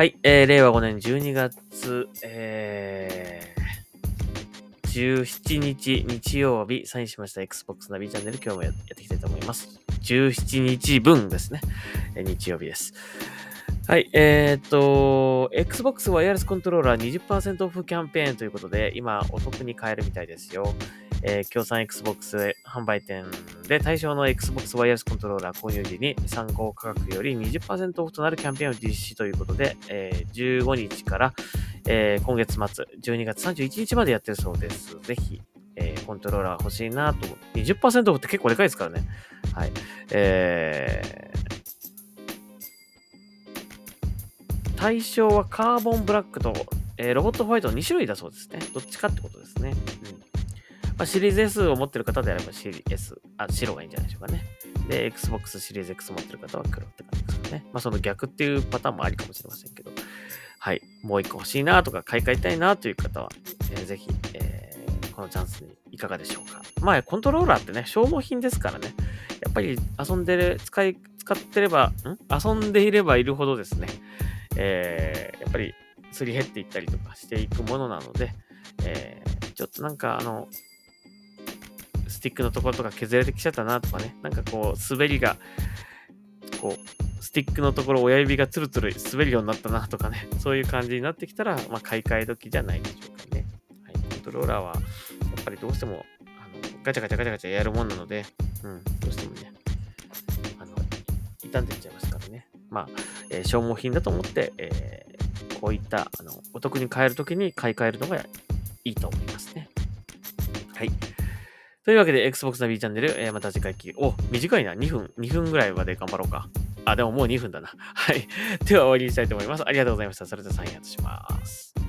はい、えー、令和5年12月、えー、17日日曜日、サインしました Xbox ナビチャンネル、今日もやっていきたいと思います。17日分ですね。えー日曜日です。はい、えーっと、Xbox ワイヤレスコントローラー20%オフキャンペーンということで、今お得に買えるみたいですよ。えー、協賛 Xbox 販売店で対象の Xbox ワイヤレスコントローラー購入時に参考価格より20%オフとなるキャンペーンを実施ということで、えー15日から、えー今月末、12月31日までやってるそうです。ぜひ、えーコントローラー欲しいなと思って、20%オフって結構でかいですからね。はい。えー対象はカーボンブラックと、えーロボットホワイトの2種類だそうですね。どっちかってことですね。うんまあ、シリーズ S を持ってる方であればシリーズ S、あ、白がいいんじゃないでしょうかね。で、Xbox シリーズ X 持ってる方は黒って感じですかね。まあその逆っていうパターンもありかもしれませんけど。はい。もう一個欲しいなとか買い替えたいなという方は、えーぜひ、えーこのチャンスにいかがでしょうか。まあコントローラーってね、消耗品ですからね。やっぱり遊んでる、使い、使ってれば、ん？遊んでいればいるほどですね、えーやっぱりすり減っていったりとかしていくものなので、えーちょっとなんかあの、スティックのところとか削れてきちゃったなとかね、なんかこう、滑りが、こう、スティックのところ親指がツルツル滑るようになったなとかね、そういう感じになってきたら、まあ、買い替え時じゃないでしょうかね。はい、コントローラーは、やっぱりどうしても、あのガチャガチャガチャガチャやるもんなので、うん、どうしてもね、あの、傷んでっちゃいますからね。まあ、えー消耗品だと思って、えーこういった、あの、お得に買えるときに買い替えるのがいいと思いますね。はい。というわけで、Xbox の B チャンネル、えーまた次回聞き、お、短いな。2分、2分ぐらいまで頑張ろうか。あ、でももう2分だな。はい。では終わりにしたいと思います。ありがとうございました。それでは再発します。